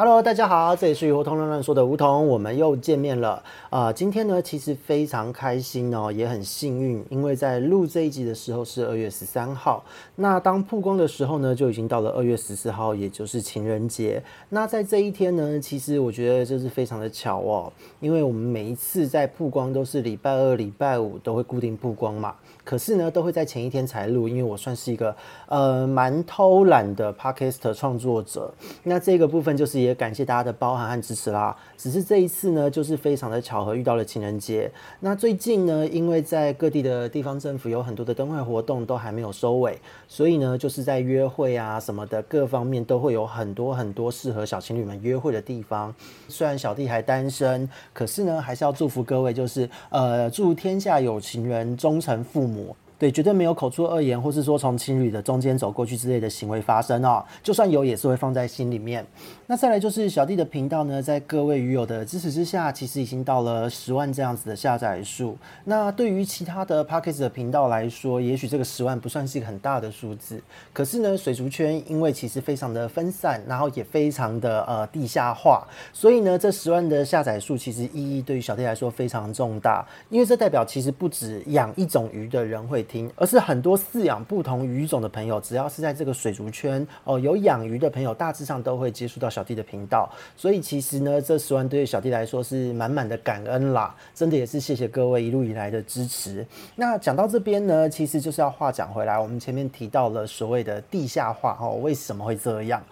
Hello，大家好，这里是梧桐乱乱说的梧桐，我们又见面了。啊、呃，今天呢，其实非常开心哦，也很幸运，因为在录这一集的时候是二月十三号，那当曝光的时候呢，就已经到了二月十四号，也就是情人节。那在这一天呢，其实我觉得就是非常的巧哦，因为我们每一次在曝光都是礼拜二、礼拜五都会固定曝光嘛。可是呢，都会在前一天才录，因为我算是一个呃蛮偷懒的 Podcast 创作者。那这个部分就是也感谢大家的包涵和支持啦。只是这一次呢，就是非常的巧合遇到了情人节。那最近呢，因为在各地的地方政府有很多的灯会活动都还没有收尾，所以呢，就是在约会啊什么的各方面都会有很多很多适合小情侣们约会的地方。虽然小弟还单身，可是呢，还是要祝福各位，就是呃祝天下有情人终成父。more. 对，绝对没有口出恶言，或是说从情侣的中间走过去之类的行为发生哦。就算有，也是会放在心里面。那再来就是小弟的频道呢，在各位鱼友的支持之下，其实已经到了十万这样子的下载数。那对于其他的 Podcast 的频道来说，也许这个十万不算是一个很大的数字。可是呢，水族圈因为其实非常的分散，然后也非常的呃地下化，所以呢，这十万的下载数其实意义对于小弟来说非常重大，因为这代表其实不止养一种鱼的人会。而是很多饲养不同鱼种的朋友，只要是在这个水族圈哦，有养鱼的朋友，大致上都会接触到小弟的频道。所以其实呢，这十万对于小弟来说是满满的感恩啦，真的也是谢谢各位一路以来的支持。那讲到这边呢，其实就是要话讲回来，我们前面提到了所谓的地下化哦，为什么会这样？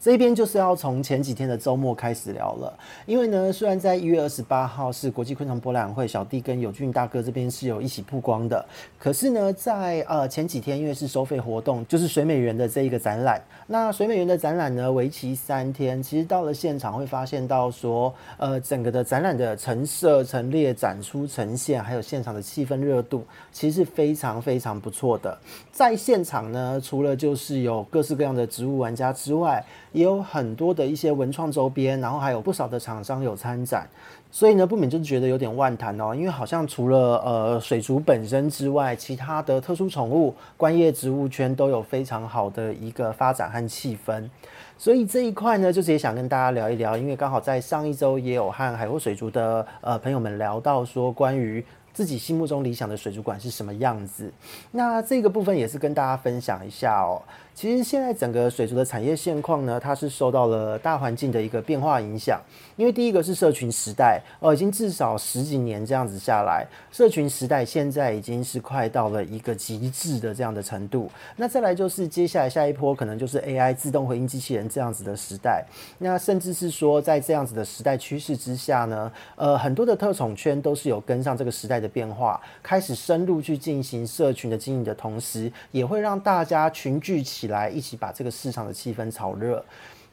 这边就是要从前几天的周末开始聊了，因为呢，虽然在一月二十八号是国际昆虫博览会，小弟跟友俊大哥这边是有一起曝光的，可是呢，在呃前几天，因为是收费活动，就是水美人的这一个展览。那水美园的展览呢，为期三天，其实到了现场会发现到说，呃，整个的展览的陈设、陈列、展出、呈现，还有现场的气氛热度，其实是非常非常不错的。在现场呢，除了就是有各式各样的植物玩家之外，也有很多的一些文创周边，然后还有不少的厂商有参展，所以呢，不免就是觉得有点万谈哦，因为好像除了呃水族本身之外，其他的特殊宠物、观叶植物圈都有非常好的一个发展和气氛，所以这一块呢，就是也想跟大家聊一聊，因为刚好在上一周也有和海阔水族的呃朋友们聊到说关于。自己心目中理想的水族馆是什么样子？那这个部分也是跟大家分享一下哦。其实现在整个水族的产业现况呢，它是受到了大环境的一个变化影响。因为第一个是社群时代呃，已经至少十几年这样子下来，社群时代现在已经是快到了一个极致的这样的程度。那再来就是接下来下一波可能就是 AI 自动回应机器人这样子的时代。那甚至是说在这样子的时代趋势之下呢，呃，很多的特宠圈都是有跟上这个时代的变化，开始深入去进行社群的经营的同时，也会让大家群聚起来，一起把这个市场的气氛炒热。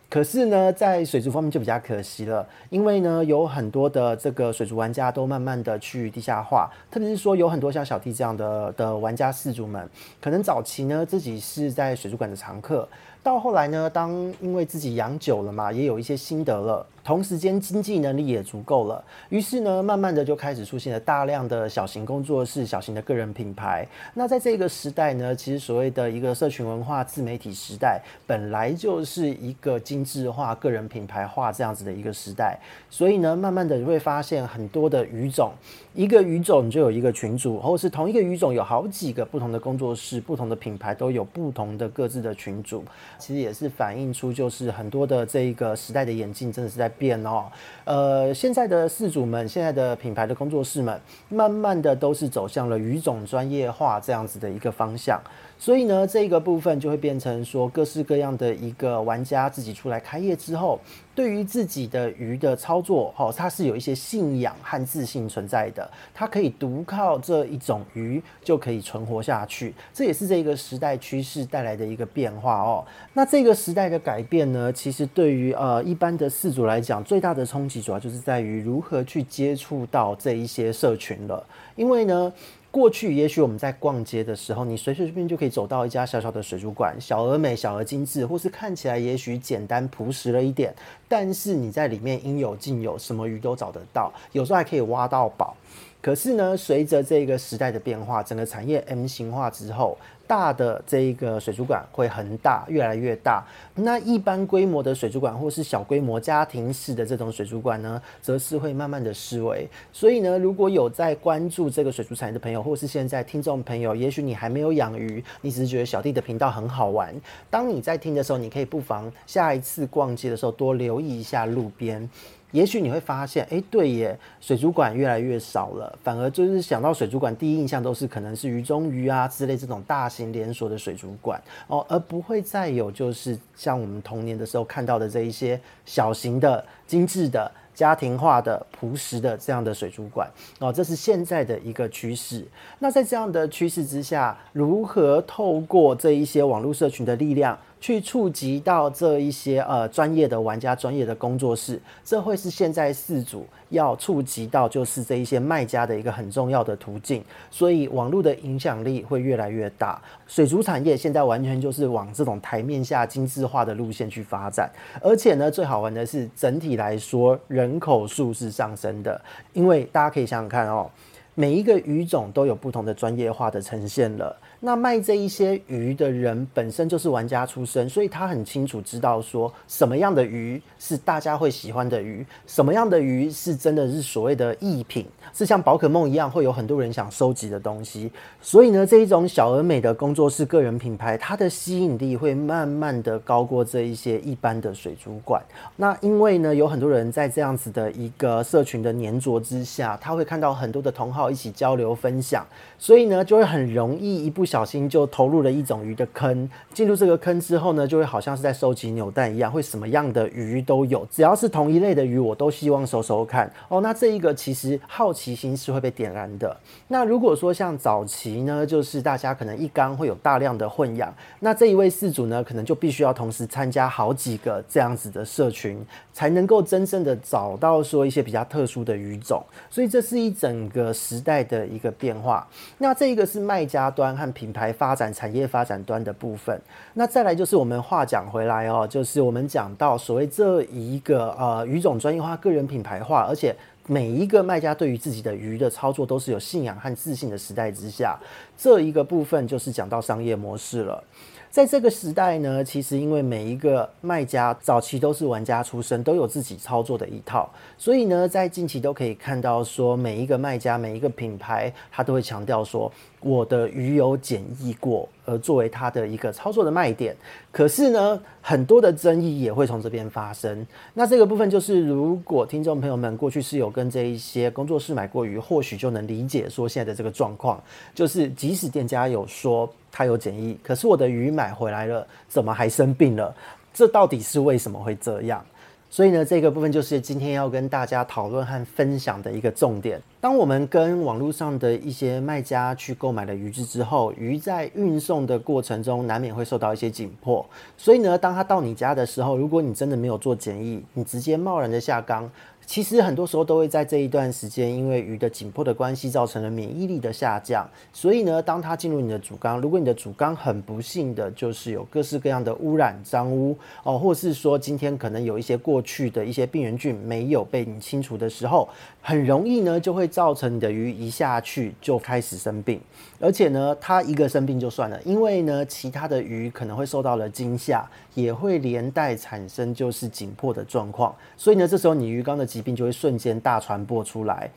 可是呢，在水族方面就比较可惜了，因为呢，有很多的这个水族玩家都慢慢的去地下化，特别是说有很多像小弟这样的的玩家氏族们，可能早期呢自己是在水族馆的常客，到后来呢，当因为自己养久了嘛，也有一些心得了。同时间经济能力也足够了，于是呢，慢慢的就开始出现了大量的小型工作室、小型的个人品牌。那在这个时代呢，其实所谓的一个社群文化、自媒体时代，本来就是一个精致化、个人品牌化这样子的一个时代。所以呢，慢慢的你会发现很多的语种，一个语种就有一个群组，或是同一个语种有好几个不同的工作室、不同的品牌，都有不同的各自的群组。其实也是反映出，就是很多的这一个时代的眼镜，真的是在。变哦，呃，现在的事主们，现在的品牌的工作室们，慢慢的都是走向了语种专业化这样子的一个方向。所以呢，这个部分就会变成说，各式各样的一个玩家自己出来开业之后，对于自己的鱼的操作，哦，它是有一些信仰和自信存在的。它可以独靠这一种鱼就可以存活下去，这也是这个时代趋势带来的一个变化哦。那这个时代的改变呢，其实对于呃一般的饲主来讲，最大的冲击主要就是在于如何去接触到这一些社群了。因为呢，过去也许我们在逛街的时候，你随随便便就可以走到一家小小的水族馆，小而美，小而精致，或是看起来也许简单朴实了一点，但是你在里面应有尽有，什么鱼都找得到，有时候还可以挖到宝。可是呢，随着这个时代的变化，整个产业 M 型化之后，大的这一个水族馆会很大，越来越大。那一般规模的水族馆或是小规模家庭式的这种水族馆呢，则是会慢慢的式微。所以呢，如果有在关注这个水族产业的朋友，或是现在听众朋友，也许你还没有养鱼，你只是觉得小弟的频道很好玩。当你在听的时候，你可以不妨下一次逛街的时候多留意一下路边。也许你会发现，哎，对耶，水族馆越来越少了，反而就是想到水族馆，第一印象都是可能是鱼中鱼啊之类这种大型连锁的水族馆哦，而不会再有就是像我们童年的时候看到的这一些小型的、精致的、家庭化的、朴实的这样的水族馆哦，这是现在的一个趋势。那在这样的趋势之下，如何透过这一些网络社群的力量，去触及到这一些呃专业的玩家、专业的工作室，这会是现在四主要触及到就是这一些卖家的一个很重要的途径。所以网络的影响力会越来越大。水族产业现在完全就是往这种台面下精致化的路线去发展，而且呢，最好玩的是整体来说人口数是上升的，因为大家可以想想看哦，每一个鱼种都有不同的专业化的呈现了。那卖这一些鱼的人本身就是玩家出身，所以他很清楚知道说什么样的鱼是大家会喜欢的鱼，什么样的鱼是真的是所谓的艺品，是像宝可梦一样会有很多人想收集的东西。所以呢，这一种小而美的工作室个人品牌，它的吸引力会慢慢的高过这一些一般的水族馆。那因为呢，有很多人在这样子的一个社群的黏着之下，他会看到很多的同好一起交流分享，所以呢，就会很容易一。不小小心就投入了一种鱼的坑，进入这个坑之后呢，就会好像是在收集扭蛋一样，会什么样的鱼都有，只要是同一类的鱼，我都希望收收看哦。那这一个其实好奇心是会被点燃的。那如果说像早期呢，就是大家可能一缸会有大量的混养，那这一位饲主呢，可能就必须要同时参加好几个这样子的社群，才能够真正的找到说一些比较特殊的鱼种。所以这是一整个时代的一个变化。那这一个是卖家端和品牌发展、产业发展端的部分，那再来就是我们话讲回来哦，就是我们讲到所谓这一个呃鱼种专业化、个人品牌化，而且每一个卖家对于自己的鱼的操作都是有信仰和自信的时代之下，这一个部分就是讲到商业模式了。在这个时代呢，其实因为每一个卖家早期都是玩家出身，都有自己操作的一套，所以呢，在近期都可以看到说，每一个卖家、每一个品牌，他都会强调说，我的鱼有检疫过，而作为他的一个操作的卖点。可是呢，很多的争议也会从这边发生。那这个部分就是，如果听众朋友们过去是有跟这一些工作室买过鱼，或许就能理解说现在的这个状况，就是即使店家有说。他有检疫，可是我的鱼买回来了，怎么还生病了？这到底是为什么会这样？所以呢，这个部分就是今天要跟大家讨论和分享的一个重点。当我们跟网络上的一些卖家去购买了鱼只之后，鱼在运送的过程中难免会受到一些紧迫。所以呢，当它到你家的时候，如果你真的没有做检疫，你直接贸然的下缸。其实很多时候都会在这一段时间，因为鱼的紧迫的关系，造成了免疫力的下降。所以呢，当它进入你的主缸，如果你的主缸很不幸的就是有各式各样的污染、脏污哦，或是说今天可能有一些过去的一些病原菌没有被你清除的时候，很容易呢就会造成你的鱼一下去就开始生病。而且呢，它一个生病就算了，因为呢，其他的鱼可能会受到了惊吓，也会连带产生就是紧迫的状况。所以呢，这时候你鱼缸的疾病就会瞬间大传播出来。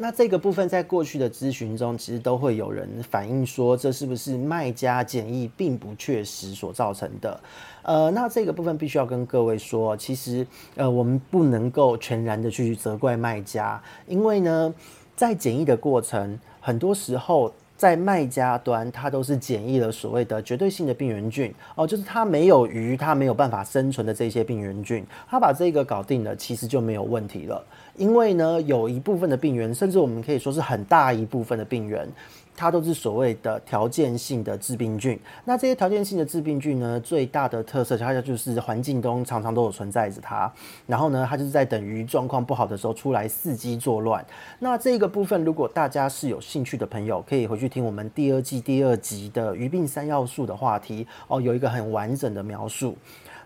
那这个部分在过去的咨询中，其实都会有人反映说，这是不是卖家检疫并不确实所造成的？呃，那这个部分必须要跟各位说，其实呃，我们不能够全然的去责怪卖家，因为呢，在检疫的过程，很多时候。在卖家端，它都是检疫了所谓的绝对性的病原菌哦，就是它没有鱼，它没有办法生存的这些病原菌，它把这个搞定了，其实就没有问题了。因为呢，有一部分的病原，甚至我们可以说是很大一部分的病原，它都是所谓的条件性的致病菌。那这些条件性的致病菌呢，最大的特色它就是环境中常常都有存在着它。然后呢，它就是在等于状况不好的时候出来伺机作乱。那这个部分，如果大家是有兴趣的朋友，可以回去听我们第二季第二集的鱼病三要素的话题哦，有一个很完整的描述。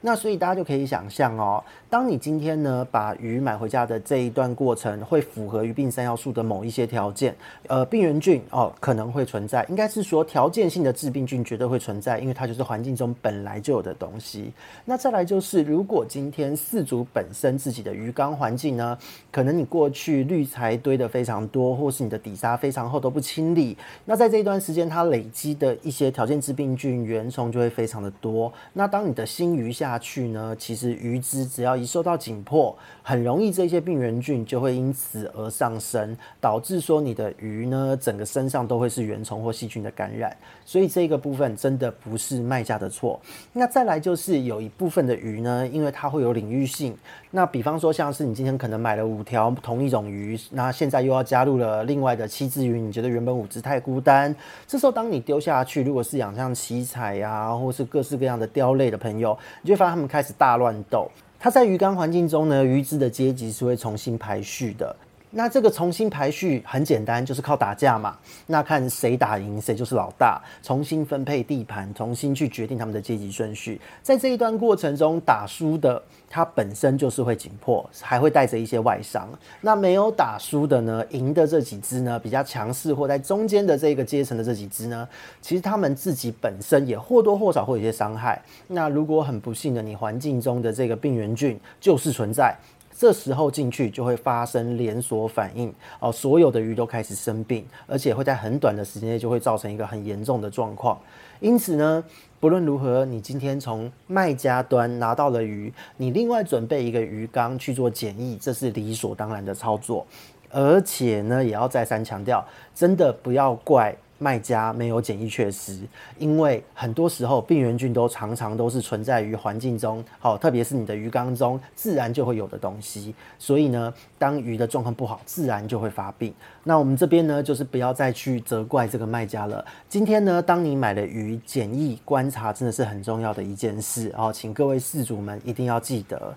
那所以大家就可以想象哦，当你今天呢把鱼买回家的这一段过程，会符合鱼病三要素的某一些条件，呃，病原菌哦可能会存在，应该是说条件性的致病菌绝对会存在，因为它就是环境中本来就有的东西。那再来就是，如果今天饲主本身自己的鱼缸环境呢，可能你过去滤材堆的非常多，或是你的底沙非常厚都不清理，那在这一段时间它累积的一些条件致病菌原虫就会非常的多。那当你的新鱼下下去呢，其实鱼只只要一受到紧迫，很容易这些病原菌就会因此而上升，导致说你的鱼呢，整个身上都会是原虫或细菌的感染。所以这个部分真的不是卖家的错。那再来就是有一部分的鱼呢，因为它会有领域性。那比方说像是你今天可能买了五条同一种鱼，那现在又要加入了另外的七只鱼，你觉得原本五只太孤单，这时候当你丢下去，如果是养像七彩呀，或是各式各样的雕类的朋友，你就让他们开始大乱斗。它在鱼缸环境中呢，鱼质的阶级是会重新排序的。那这个重新排序很简单，就是靠打架嘛。那看谁打赢谁就是老大，重新分配地盘，重新去决定他们的阶级顺序。在这一段过程中，打输的它本身就是会紧迫，还会带着一些外伤。那没有打输的呢，赢的这几只呢，比较强势或在中间的这个阶层的这几只呢，其实他们自己本身也或多或少会有些伤害。那如果很不幸的，你环境中的这个病原菌就是存在。这时候进去就会发生连锁反应哦，所有的鱼都开始生病，而且会在很短的时间内就会造成一个很严重的状况。因此呢，不论如何，你今天从卖家端拿到了鱼，你另外准备一个鱼缸去做检疫，这是理所当然的操作。而且呢，也要再三强调，真的不要怪。卖家没有检疫确实，因为很多时候病原菌都常常都是存在于环境中，好，特别是你的鱼缸中，自然就会有的东西。所以呢，当鱼的状况不好，自然就会发病。那我们这边呢，就是不要再去责怪这个卖家了。今天呢，当你买了鱼，检疫观察真的是很重要的一件事哦，请各位饲主们一定要记得。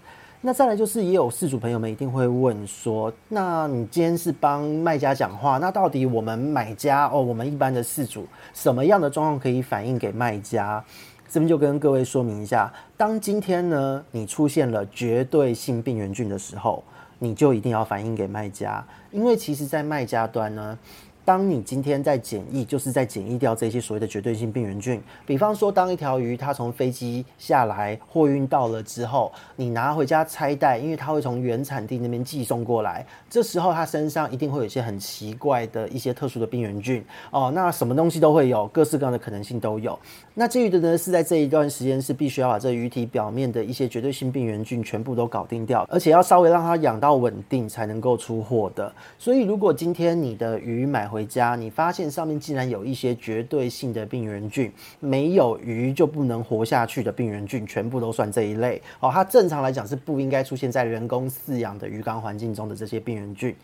那再来就是，也有事主朋友们一定会问说，那你今天是帮卖家讲话，那到底我们买家哦，我们一般的事主，什么样的状况可以反映给卖家？这边就跟各位说明一下，当今天呢，你出现了绝对性病原菌的时候，你就一定要反映给卖家，因为其实在卖家端呢。当你今天在检疫，就是在检疫掉这些所谓的绝对性病原菌。比方说，当一条鱼它从飞机下来，货运到了之后，你拿回家拆袋，因为它会从原产地那边寄送过来，这时候它身上一定会有一些很奇怪的一些特殊的病原菌哦。那什么东西都会有，各式各样的可能性都有。那至于的呢，是在这一段时间是必须要把这鱼体表面的一些绝对性病原菌全部都搞定掉，而且要稍微让它养到稳定才能够出货的。所以，如果今天你的鱼买回家，你发现上面竟然有一些绝对性的病原菌，没有鱼就不能活下去的病原菌，全部都算这一类哦。它正常来讲是不应该出现在人工饲养的鱼缸环境中的这些病原菌，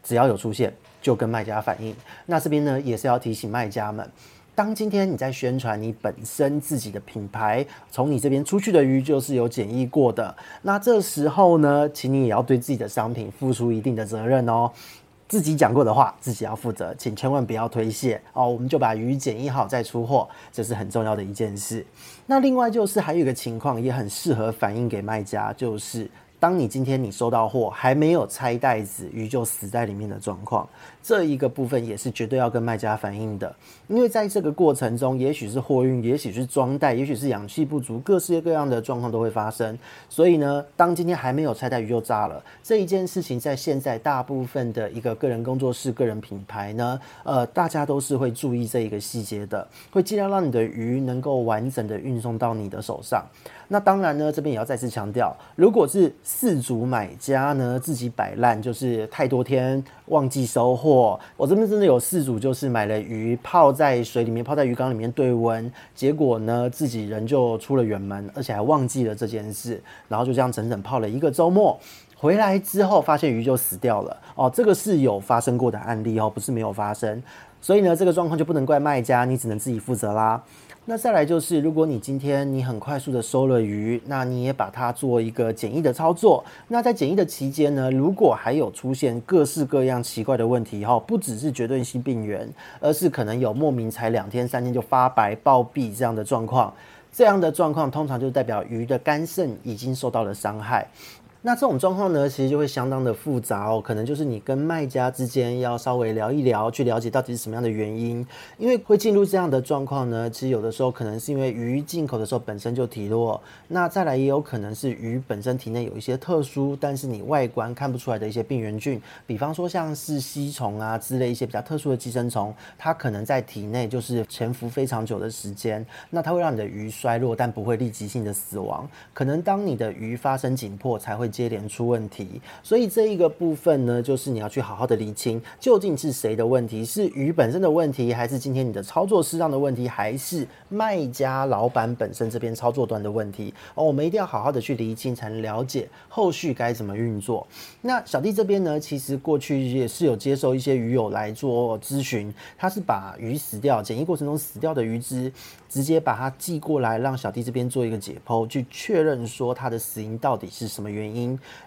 只要有出现，就跟卖家反映。那这边呢，也是要提醒卖家们。当今天你在宣传你本身自己的品牌，从你这边出去的鱼就是有检疫过的，那这时候呢，请你也要对自己的商品付出一定的责任哦。自己讲过的话，自己要负责，请千万不要推卸哦。我们就把鱼检疫好再出货，这是很重要的一件事。那另外就是还有一个情况也很适合反映给卖家，就是。当你今天你收到货还没有拆袋子，鱼就死在里面的状况，这一个部分也是绝对要跟卖家反映的。因为在这个过程中，也许是货运，也许是装袋，也许是氧气不足，各式各样的状况都会发生。所以呢，当今天还没有拆袋，鱼就炸了，这一件事情在现在大部分的一个个人工作室、个人品牌呢，呃，大家都是会注意这一个细节的，会尽量让你的鱼能够完整的运送到你的手上。那当然呢，这边也要再次强调，如果是饲主买家呢自己摆烂，就是太多天忘记收货。我这边真的有四组，就是买了鱼泡在水里面，泡在鱼缸里面对温，结果呢自己人就出了远门，而且还忘记了这件事，然后就这样整整泡了一个周末，回来之后发现鱼就死掉了。哦，这个是有发生过的案例哦，不是没有发生。所以呢，这个状况就不能怪卖家，你只能自己负责啦。那再来就是，如果你今天你很快速的收了鱼，那你也把它做一个检疫的操作。那在检疫的期间呢，如果还有出现各式各样奇怪的问题哈，不只是绝对性病原，而是可能有莫名才两天三天就发白暴毙这样的状况，这样的状况通常就代表鱼的肝肾已经受到了伤害。那这种状况呢，其实就会相当的复杂哦，可能就是你跟卖家之间要稍微聊一聊，去了解到底是什么样的原因，因为会进入这样的状况呢，其实有的时候可能是因为鱼进口的时候本身就体弱，那再来也有可能是鱼本身体内有一些特殊，但是你外观看不出来的一些病原菌，比方说像是吸虫啊之类一些比较特殊的寄生虫，它可能在体内就是潜伏非常久的时间，那它会让你的鱼衰弱，但不会立即性的死亡，可能当你的鱼发生紧迫才会。接连出问题，所以这一个部分呢，就是你要去好好的厘清，究竟是谁的问题，是鱼本身的问题，还是今天你的操作适当的问题，还是卖家老板本身这边操作端的问题？哦，我们一定要好好的去厘清，才能了解后续该怎么运作。那小弟这边呢，其实过去也是有接受一些鱼友来做咨询，他是把鱼死掉、检疫过程中死掉的鱼只，直接把它寄过来，让小弟这边做一个解剖，去确认说它的死因到底是什么原因。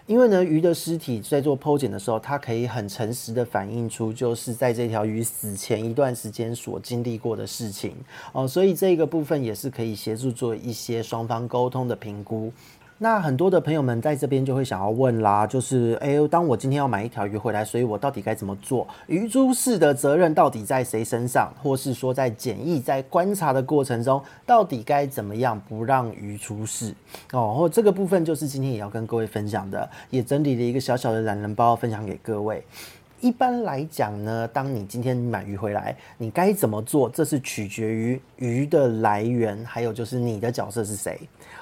因为呢，鱼的尸体在做剖检的时候，它可以很诚实的反映出，就是在这条鱼死前一段时间所经历过的事情哦，所以这个部分也是可以协助做一些双方沟通的评估。那很多的朋友们在这边就会想要问啦，就是哎，当我今天要买一条鱼回来，所以我到底该怎么做？鱼出事的责任到底在谁身上？或是说在检疫、在观察的过程中，到底该怎么样不让鱼出事？哦，或这个部分就是今天也要跟各位分享的，也整理了一个小小的懒人包分享给各位。一般来讲呢，当你今天买鱼回来，你该怎么做？这是取决于鱼的来源，还有就是你的角色是谁。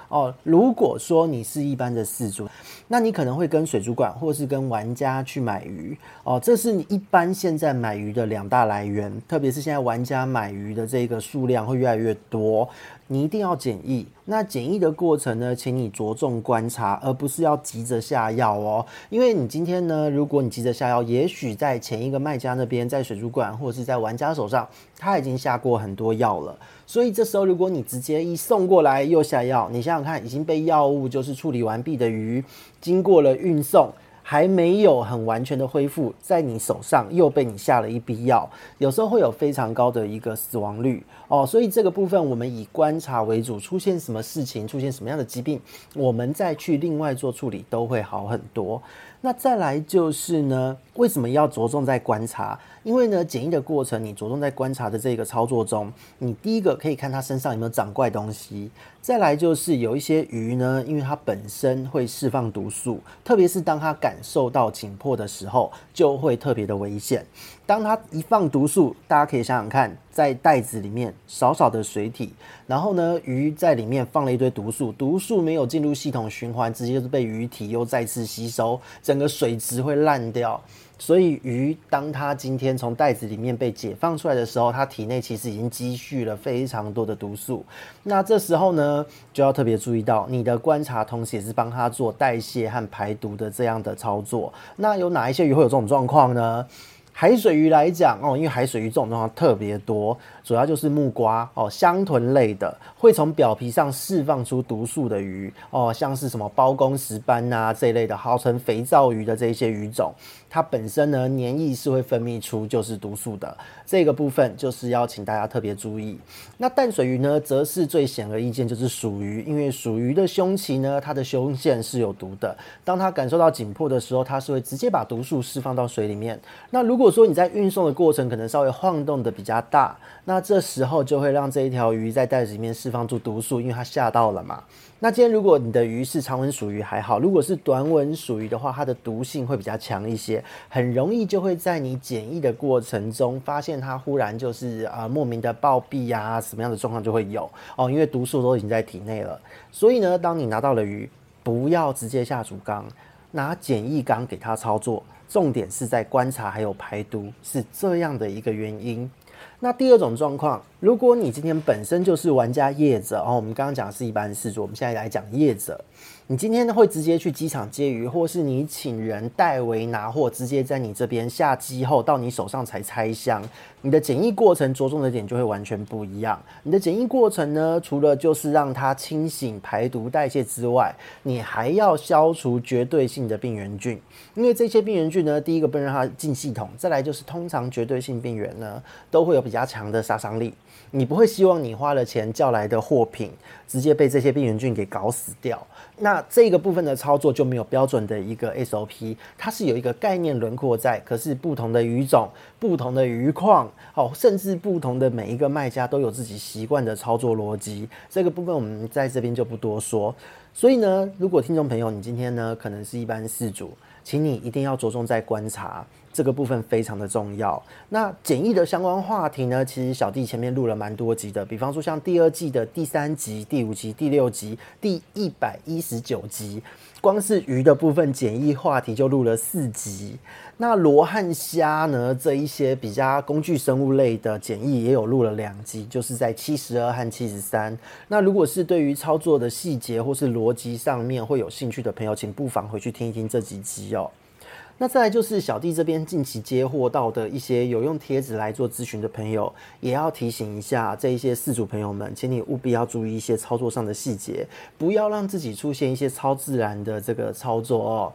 哦，如果说你是一般的饲主，那你可能会跟水族馆或是跟玩家去买鱼哦，这是你一般现在买鱼的两大来源，特别是现在玩家买鱼的这个数量会越来越多，你一定要检疫。那检疫的过程呢，请你着重观察，而不是要急着下药哦，因为你今天呢，如果你急着下药，也许在前一个卖家那边，在水族馆或者是在玩家手上，他已经下过很多药了。所以这时候，如果你直接一送过来又下药，你想想看，已经被药物就是处理完毕的鱼，经过了运送，还没有很完全的恢复，在你手上又被你下了一笔药，有时候会有非常高的一个死亡率哦。所以这个部分我们以观察为主，出现什么事情，出现什么样的疾病，我们再去另外做处理都会好很多。那再来就是呢，为什么要着重在观察？因为呢，检疫的过程，你着重在观察的这个操作中，你第一个可以看它身上有没有长怪东西。再来就是有一些鱼呢，因为它本身会释放毒素，特别是当它感受到紧迫的时候，就会特别的危险。当它一放毒素，大家可以想想看，在袋子里面少少的水体，然后呢，鱼在里面放了一堆毒素，毒素没有进入系统循环，直接就是被鱼体又再次吸收，整个水质会烂掉。所以鱼当它今天从袋子里面被解放出来的时候，它体内其实已经积蓄了非常多的毒素。那这时候呢，就要特别注意到你的观察，同时也是帮它做代谢和排毒的这样的操作。那有哪一些鱼会有这种状况呢？海水鱼来讲哦，因为海水鱼这种状况特别多，主要就是木瓜哦，香豚类的会从表皮上释放出毒素的鱼哦，像是什么包公石斑呐这一类的，号称肥皂鱼的这一些鱼种，它本身呢黏液是会分泌出就是毒素的，这个部分就是要请大家特别注意。那淡水鱼呢，则是最显而易见就是鼠鱼，因为鼠鱼的胸鳍呢，它的胸腺是有毒的，当它感受到紧迫的时候，它是会直接把毒素释放到水里面。那如果说你在运送的过程可能稍微晃动的比较大，那这时候就会让这一条鱼在袋子里面释放出毒素，因为它吓到了嘛。那今天如果你的鱼是长吻属鱼还好，如果是短吻属鱼的话，它的毒性会比较强一些，很容易就会在你检疫的过程中发现它忽然就是啊、莫名的暴毙呀，什么样的状况就会有哦，因为毒素都已经在体内了。所以呢，当你拿到了鱼，不要直接下主缸，拿检疫缸给它操作。重点是在观察还有排毒，是这样的一个原因。那第二种状况，如果你今天本身就是玩家业者，哦，我们刚刚讲的是一般事主，我们现在来讲业者。你今天会直接去机场接鱼，或是你请人代为拿货，直接在你这边下机后到你手上才拆箱，你的检疫过程着重的点就会完全不一样。你的检疫过程呢，除了就是让它清醒、排毒、代谢之外，你还要消除绝对性的病原菌，因为这些病原菌呢，第一个不能让它进系统，再来就是通常绝对性病原呢都会有比较强的杀伤力，你不会希望你花了钱叫来的货品直接被这些病原菌给搞死掉。那那这个部分的操作就没有标准的一个 SOP，它是有一个概念轮廓在，可是不同的鱼种、不同的鱼况，哦，甚至不同的每一个卖家都有自己习惯的操作逻辑。这个部分我们在这边就不多说。所以呢，如果听众朋友你今天呢可能是一般事主，请你一定要着重在观察。这个部分非常的重要。那简易的相关话题呢，其实小弟前面录了蛮多集的，比方说像第二季的第三集、第五集、第六集、第一百一十九集，光是鱼的部分简易话题就录了四集。那罗汉虾呢，这一些比较工具生物类的简易也有录了两集，就是在七十二和七十三。那如果是对于操作的细节或是逻辑上面会有兴趣的朋友，请不妨回去听一听这几集哦。那再来就是小弟这边近期接获到的一些有用贴纸来做咨询的朋友，也要提醒一下这一些事主朋友们，请你务必要注意一些操作上的细节，不要让自己出现一些超自然的这个操作哦。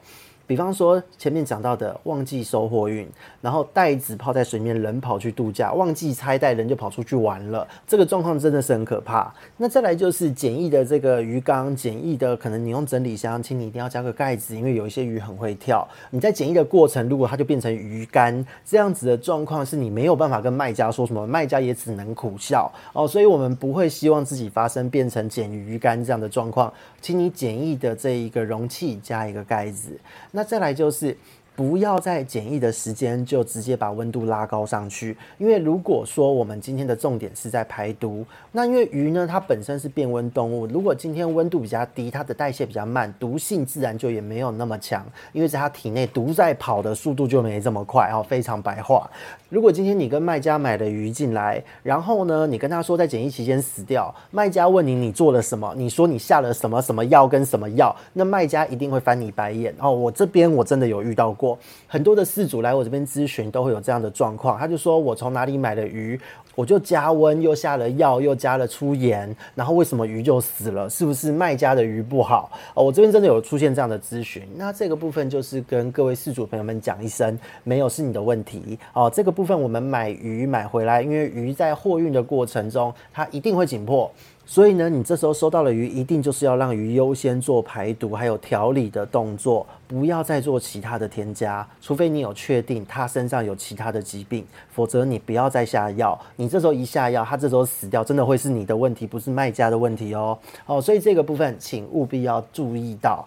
比方说前面讲到的忘记收货运，然后袋子泡在水面，人跑去度假，忘记拆袋，人就跑出去玩了，这个状况真的是很可怕。那再来就是简易的这个鱼缸，简易的可能你用整理箱，请你一定要加个盖子，因为有一些鱼很会跳。你在简易的过程，如果它就变成鱼干这样子的状况，是你没有办法跟卖家说什么，卖家也只能苦笑哦。所以我们不会希望自己发生变成碱鱼干这样的状况，请你简易的这一个容器加一个盖子。那那再来就是。不要在检疫的时间就直接把温度拉高上去，因为如果说我们今天的重点是在排毒，那因为鱼呢，它本身是变温动物，如果今天温度比较低，它的代谢比较慢，毒性自然就也没有那么强，因为在它体内毒在跑的速度就没这么快哦。非常白话，如果今天你跟卖家买了鱼进来，然后呢，你跟他说在检疫期间死掉，卖家问你你做了什么，你说你下了什么什么药跟什么药，那卖家一定会翻你白眼哦。我这边我真的有遇到过。很多的饲主来我这边咨询都会有这样的状况，他就说我从哪里买的鱼，我就加温又下了药又加了粗盐，然后为什么鱼就死了？是不是卖家的鱼不好？哦，我这边真的有出现这样的咨询，那这个部分就是跟各位饲主朋友们讲一声，没有是你的问题哦。这个部分我们买鱼买回来，因为鱼在货运的过程中，它一定会紧迫。所以呢，你这时候收到了鱼，一定就是要让鱼优先做排毒，还有调理的动作，不要再做其他的添加，除非你有确定它身上有其他的疾病，否则你不要再下药。你这时候一下药，它这时候死掉，真的会是你的问题，不是卖家的问题哦。哦，所以这个部分请务必要注意到。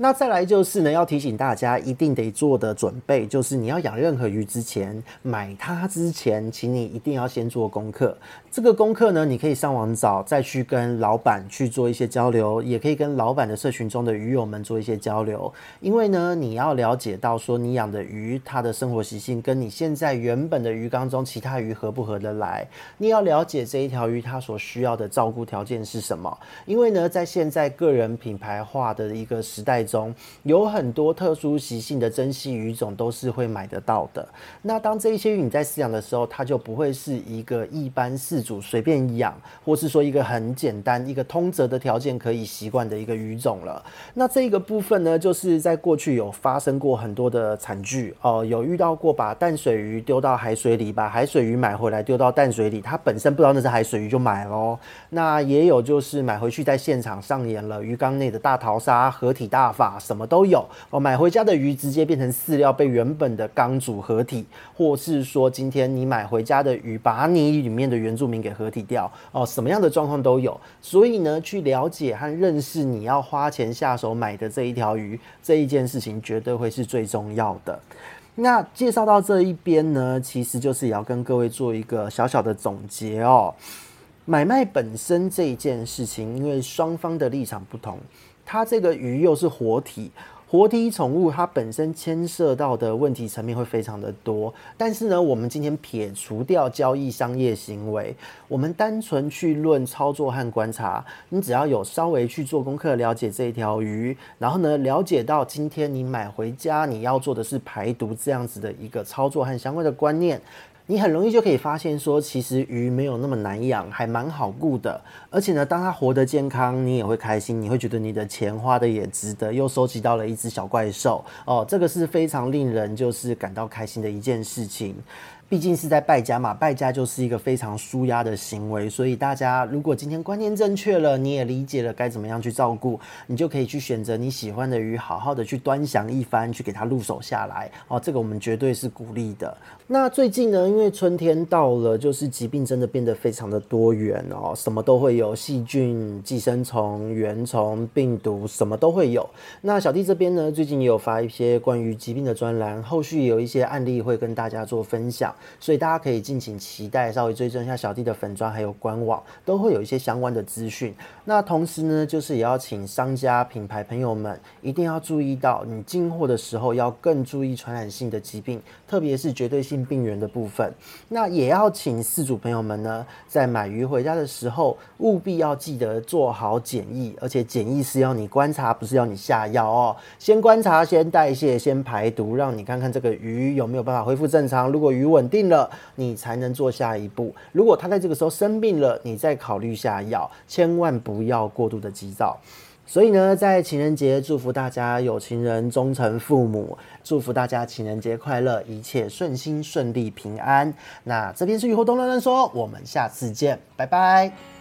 那再来就是呢，要提醒大家一定得做的准备，就是你要养任何鱼之前，买它之前，请你一定要先做功课。这个功课呢，你可以上网找，再去跟老板去做一些交流，也可以跟老板的社群中的鱼友们做一些交流。因为呢，你要了解到说你养的鱼它的生活习性，跟你现在原本的鱼缸中其他鱼合不合得来。你要了解这一条鱼它所需要的照顾条件是什么。因为呢，在现在个人品牌化的一个时代中有很多特殊习性的珍稀鱼种都是会买得到的。那当这一些鱼你在饲养的时候，它就不会是一个一般自主随便养，或是说一个很简单、一个通则的条件可以习惯的一个鱼种了。那这个部分呢，就是在过去有发生过很多的惨剧哦，有遇到过把淡水鱼丢到海水里，把海水鱼买回来丢到淡水里，它本身不知道那是海水鱼就买咯。那也有就是买回去在现场上演了鱼缸内的大逃杀、合体大法。什么都有哦，买回家的鱼直接变成饲料，被原本的缸主合体，或是说今天你买回家的鱼，把你里面的原住民给合体掉哦，什么样的状况都有。所以呢，去了解和认识你要花钱下手买的这一条鱼，这一件事情绝对会是最重要的。那介绍到这一边呢，其实就是也要跟各位做一个小小的总结哦。买卖本身这一件事情，因为双方的立场不同。它这个鱼又是活体，活体宠物它本身牵涉到的问题层面会非常的多，但是呢，我们今天撇除掉交易商业行为，我们单纯去论操作和观察，你只要有稍微去做功课，了解这一条鱼，然后呢，了解到今天你买回家你要做的是排毒这样子的一个操作和相关的观念。你很容易就可以发现说，其实鱼没有那么难养，还蛮好顾的。而且呢，当它活得健康，你也会开心，你会觉得你的钱花的也值得，又收集到了一只小怪兽哦，这个是非常令人就是感到开心的一件事情。毕竟是在败家嘛，败家就是一个非常舒压的行为，所以大家如果今天观念正确了，你也理解了该怎么样去照顾，你就可以去选择你喜欢的鱼，好好的去端详一番，去给它入手下来哦。这个我们绝对是鼓励的。那最近呢，因为春天到了，就是疾病真的变得非常的多元哦，什么都会有，细菌、寄生虫、原虫、病毒，什么都会有。那小弟这边呢，最近也有发一些关于疾病的专栏，后续有一些案例会跟大家做分享。所以大家可以尽情期待，稍微追踪一下小弟的粉装还有官网，都会有一些相关的资讯。那同时呢，就是也要请商家品牌朋友们一定要注意到，你进货的时候要更注意传染性的疾病，特别是绝对性病原的部分。那也要请饲主朋友们呢，在买鱼回家的时候，务必要记得做好检疫，而且检疫是要你观察，不是要你下药哦。先观察，先代谢，先排毒，让你看看这个鱼有没有办法恢复正常。如果鱼稳定了，你才能做下一步。如果它在这个时候生病了，你再考虑下药，千万不不要过度的急躁。所以呢，在情人节，祝福大家有情人终成父母，祝福大家情人节快乐，一切顺心顺利平安。那这边是雨活通乱乱说，我们下次见，拜拜。